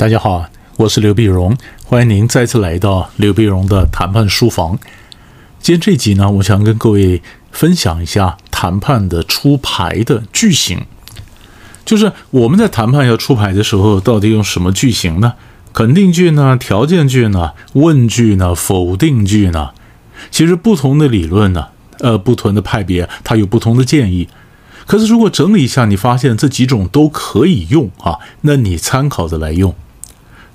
大家好，我是刘碧荣，欢迎您再次来到刘碧荣的谈判书房。今天这集呢，我想跟各位分享一下谈判的出牌的句型，就是我们在谈判要出牌的时候，到底用什么句型呢？肯定句呢？条件句呢？问句呢？否定句呢？其实不同的理论呢，呃，不同的派别，它有不同的建议。可是如果整理一下，你发现这几种都可以用啊，那你参考着来用。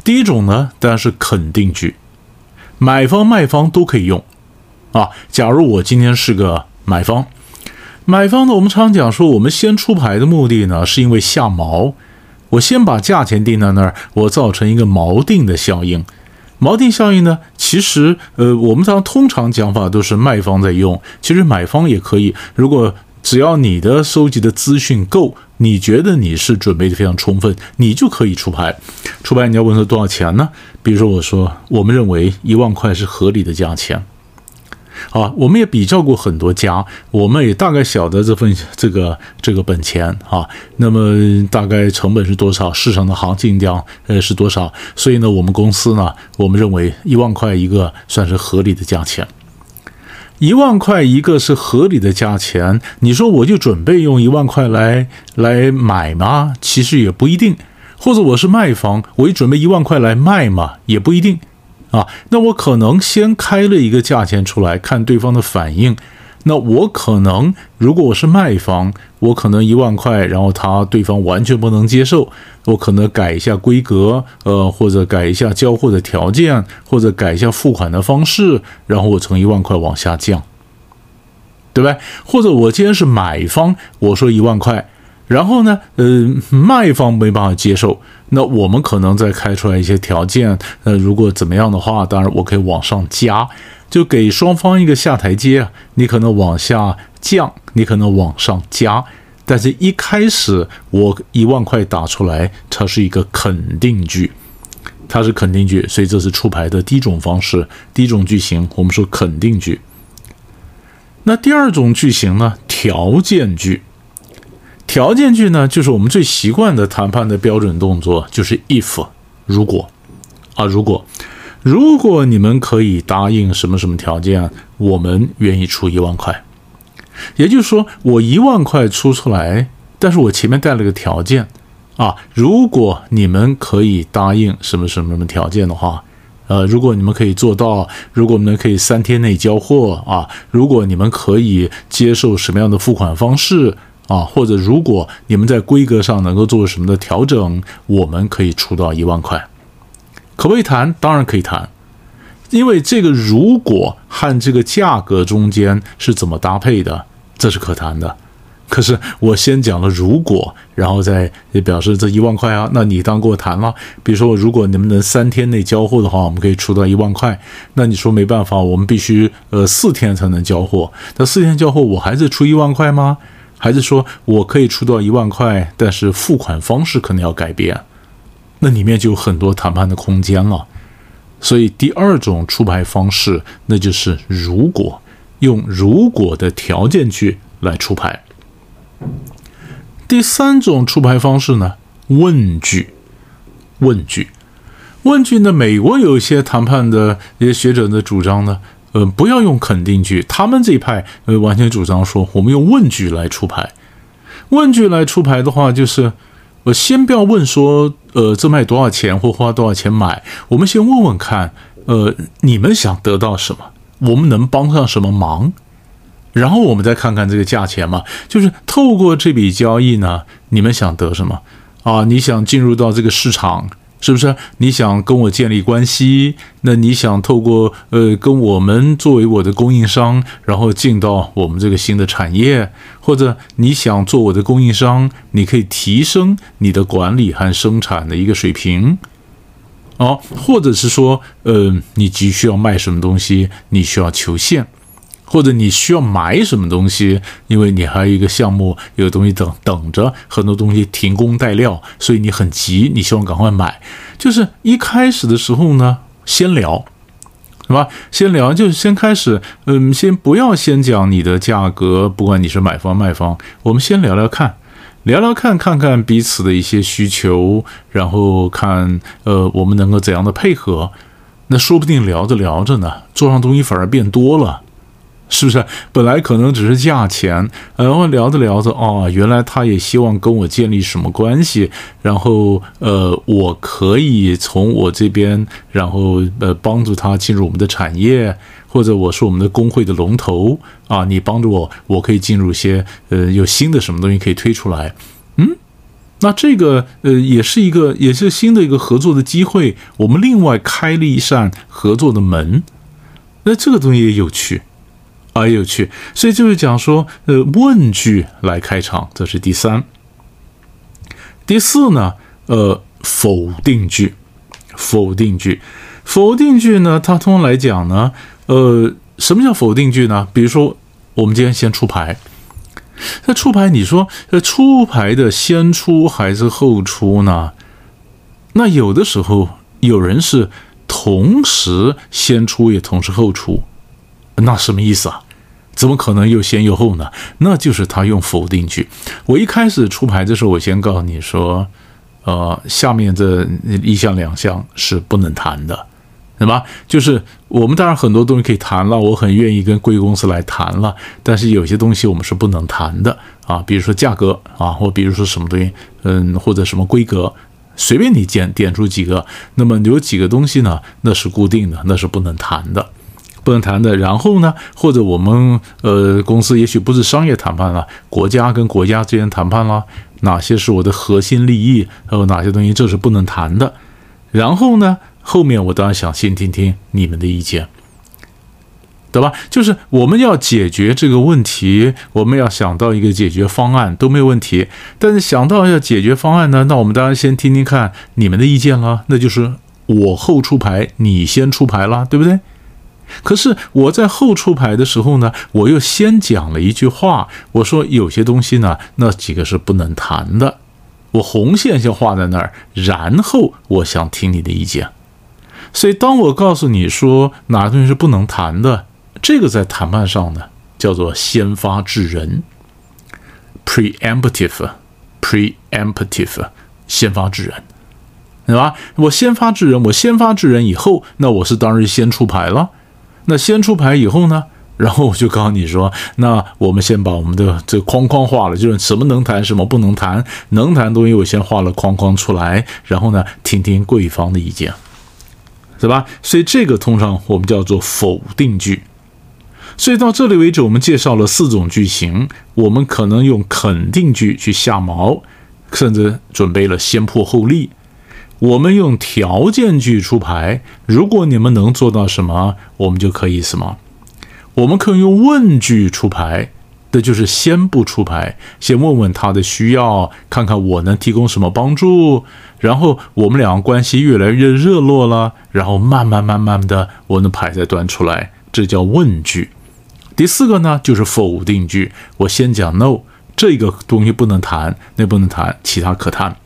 第一种呢，当然是肯定句，买方卖方都可以用啊。假如我今天是个买方，买方呢，我们常讲说，我们先出牌的目的呢，是因为下锚，我先把价钱定在那儿，我造成一个锚定的效应。锚定效应呢，其实呃，我们常通常讲法都是卖方在用，其实买方也可以。如果只要你的收集的资讯够，你觉得你是准备的非常充分，你就可以出牌。出牌你要问他多少钱呢？比如说我说，我们认为一万块是合理的价钱。啊，我们也比较过很多家，我们也大概晓得这份这个这个本钱啊，那么大概成本是多少，市场的行情量呃是多少？所以呢，我们公司呢，我们认为一万块一个算是合理的价钱。一万块一个是合理的价钱，你说我就准备用一万块来来买吗？其实也不一定。或者我是卖方，我也准备一万块来卖嘛，也不一定。啊，那我可能先开了一个价钱出来，看对方的反应。那我可能，如果我是卖方，我可能一万块，然后他对方完全不能接受，我可能改一下规格，呃，或者改一下交货的条件，或者改一下付款的方式，然后我从一万块往下降，对吧？或者我既然是买方，我说一万块，然后呢，呃，卖方没办法接受，那我们可能再开出来一些条件，呃，如果怎么样的话，当然我可以往上加。就给双方一个下台阶啊，你可能往下降，你可能往上加，但是一开始我一万块打出来，它是一个肯定句，它是肯定句，所以这是出牌的第一种方式，第一种句型，我们说肯定句。那第二种句型呢？条件句，条件句呢，就是我们最习惯的谈判的标准动作，就是 if 如果啊，如果。如果你们可以答应什么什么条件，我们愿意出一万块。也就是说，我一万块出出来，但是我前面带了个条件啊。如果你们可以答应什么什么什么条件的话，呃，如果你们可以做到，如果我们可以三天内交货啊，如果你们可以接受什么样的付款方式啊，或者如果你们在规格上能够做什么的调整，我们可以出到一万块。可不可以谈？当然可以谈，因为这个如果和这个价格中间是怎么搭配的，这是可谈的。可是我先讲了如果，然后再也表示这一万块啊，那你当跟我谈了。比如说，如果你们能三天内交货的话，我们可以出到一万块。那你说没办法，我们必须呃四天才能交货。那四天交货，我还是出一万块吗？还是说我可以出到一万块，但是付款方式可能要改变？那里面就有很多谈判的空间了，所以第二种出牌方式，那就是如果用如果的条件句来出牌。第三种出牌方式呢，问句，问句，问句呢，美国有一些谈判的一些学者的主张呢，呃，不要用肯定句，他们这一派呃完全主张说，我们用问句来出牌。问句来出牌的话，就是。我先不要问说，呃，这卖多少钱或花多少钱买，我们先问问看，呃，你们想得到什么？我们能帮上什么忙？然后我们再看看这个价钱嘛，就是透过这笔交易呢，你们想得什么？啊，你想进入到这个市场？是不是你想跟我建立关系？那你想透过呃跟我们作为我的供应商，然后进到我们这个新的产业，或者你想做我的供应商，你可以提升你的管理和生产的一个水平，哦，或者是说呃你急需要卖什么东西，你需要求现。或者你需要买什么东西，因为你还有一个项目，有东西等等着，很多东西停工待料，所以你很急，你希望赶快买。就是一开始的时候呢，先聊，是吧？先聊就是先开始，嗯，先不要先讲你的价格，不管你是买方卖方，我们先聊聊看，聊聊看看看彼此的一些需求，然后看呃我们能够怎样的配合。那说不定聊着聊着呢，桌上东西反而变多了。是不是？本来可能只是价钱，然后聊着聊着，哦，原来他也希望跟我建立什么关系，然后呃，我可以从我这边，然后呃，帮助他进入我们的产业，或者我是我们的工会的龙头啊，你帮助我，我可以进入一些呃，有新的什么东西可以推出来，嗯，那这个呃，也是一个也是新的一个合作的机会，我们另外开了一扇合作的门，那这个东西也有趣。啊，有趣，所以就是讲说，呃，问句来开场，这是第三。第四呢，呃，否定句，否定句，否定句呢，它通常来讲呢，呃，什么叫否定句呢？比如说，我们今天先出牌，那出牌，你说，呃，出牌的先出还是后出呢？那有的时候有人是同时先出也同时后出，那什么意思啊？怎么可能又先又后呢？那就是他用否定句。我一开始出牌的时候，我先告诉你说，呃，下面这一项两项是不能谈的，对吧？就是我们当然很多东西可以谈了，我很愿意跟贵公司来谈了，但是有些东西我们是不能谈的啊，比如说价格啊，或比如说什么东西，嗯，或者什么规格，随便你点点出几个，那么有几个东西呢，那是固定的，那是不能谈的。不能谈的，然后呢？或者我们呃公司也许不是商业谈判了，国家跟国家之间谈判了，哪些是我的核心利益？还有哪些东西这是不能谈的？然后呢？后面我当然想先听听你们的意见，对吧？就是我们要解决这个问题，我们要想到一个解决方案都没有问题。但是想到要解决方案呢，那我们当然先听听看你们的意见了。那就是我后出牌，你先出牌了，对不对？可是我在后出牌的时候呢，我又先讲了一句话，我说有些东西呢，那几个是不能谈的，我红线先画在那儿，然后我想听你的意见。所以当我告诉你说哪个东西是不能谈的，这个在谈判上呢叫做先发制人，preemptive，preemptive，先发制人，对吧？我先发制人，我先发制人以后，那我是当然先出牌了。那先出牌以后呢？然后我就告诉你说，那我们先把我们的这框框画了，就是什么能谈，什么不能谈，能谈东西我先画了框框出来，然后呢，听听贵方的意见，是吧？所以这个通常我们叫做否定句。所以到这里为止，我们介绍了四种句型，我们可能用肯定句去下锚，甚至准备了先破后立。我们用条件句出牌，如果你们能做到什么，我们就可以什么。我们可以用问句出牌，那就是先不出牌，先问问他的需要，看看我能提供什么帮助。然后我们两个关系越来越热络了，然后慢慢慢慢的，我的牌再端出来，这叫问句。第四个呢，就是否定句，我先讲 no，这个东西不能谈，那不能谈，其他可谈。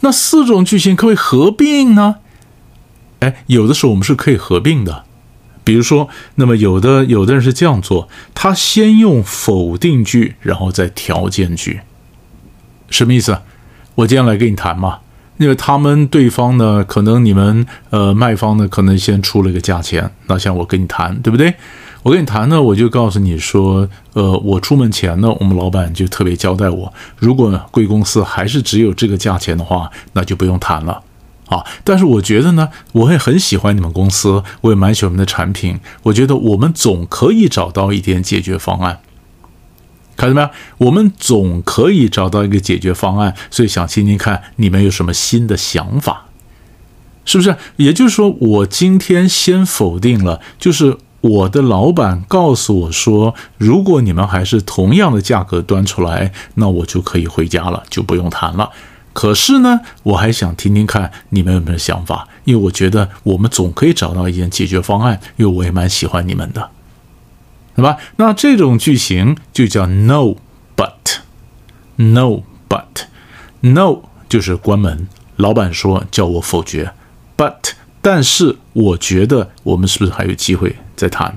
那四种句型可以合并呢？哎，有的时候我们是可以合并的。比如说，那么有的有的人是这样做，他先用否定句，然后再条件句。什么意思？我今天来跟你谈嘛，因为他们对方呢，可能你们呃卖方呢，可能先出了一个价钱，那像我跟你谈，对不对？我跟你谈呢，我就告诉你说，呃，我出门前呢，我们老板就特别交代我，如果贵公司还是只有这个价钱的话，那就不用谈了，啊。但是我觉得呢，我也很喜欢你们公司，我也蛮喜欢你们的产品，我觉得我们总可以找到一点解决方案，看到没有？我们总可以找到一个解决方案，所以想听听看你们有什么新的想法，是不是？也就是说，我今天先否定了，就是。我的老板告诉我说：“如果你们还是同样的价格端出来，那我就可以回家了，就不用谈了。可是呢，我还想听听看你们有没有想法，因为我觉得我们总可以找到一件解决方案，因为我也蛮喜欢你们的，对吧？那这种句型就叫 no but，no but，no 就是关门，老板说叫我否决，but。但是我觉得我们是不是还有机会再谈？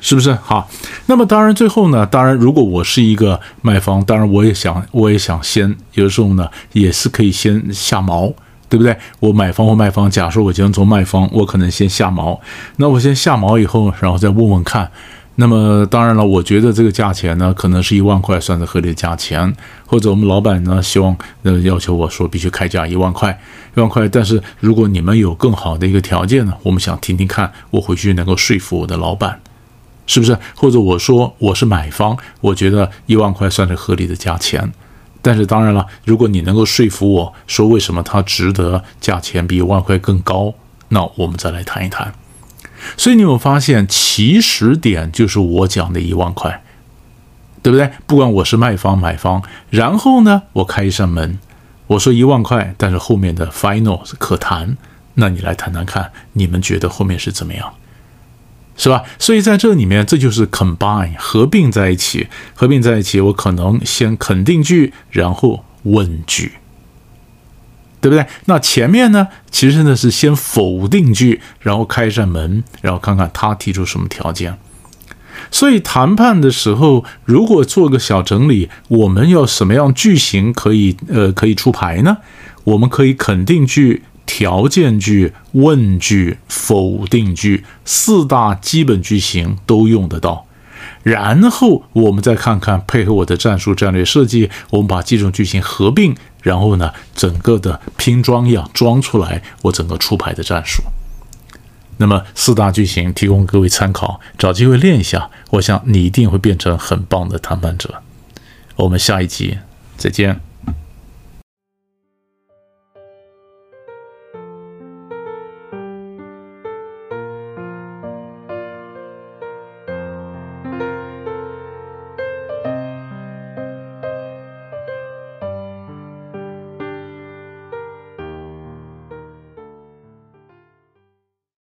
是不是？好，那么当然最后呢，当然如果我是一个卖方，当然我也想，我也想先有的时候呢，也是可以先下毛，对不对？我买方或卖方，假设我今天做卖方，我可能先下毛，那我先下毛以后，然后再问问看。那么当然了，我觉得这个价钱呢，可能是一万块算是合理的价钱，或者我们老板呢希望呃要求我说必须开价一万块，一万块。但是如果你们有更好的一个条件呢，我们想听听看，我回去能够说服我的老板，是不是？或者我说我是买方，我觉得一万块算是合理的价钱。但是当然了，如果你能够说服我说为什么它值得价钱比一万块更高，那我们再来谈一谈。所以你有发现起始点就是我讲的一万块，对不对？不管我是卖方买方，然后呢，我开一扇门，我说一万块，但是后面的 final 是可谈，那你来谈谈看，你们觉得后面是怎么样，是吧？所以在这里面，这就是 combine 合并在一起，合并在一起，我可能先肯定句，然后问句。对不对？那前面呢，其实呢是先否定句，然后开一扇门，然后看看他提出什么条件。所以谈判的时候，如果做个小整理，我们要什么样句型可以呃可以出牌呢？我们可以肯定句、条件句、问句、否定句四大基本句型都用得到。然后我们再看看配合我的战术战略设计，我们把几种句型合并。然后呢，整个的拼装一样装出来，我整个出牌的战术。那么四大剧情提供各位参考，找机会练一下，我想你一定会变成很棒的谈判者。我们下一集再见。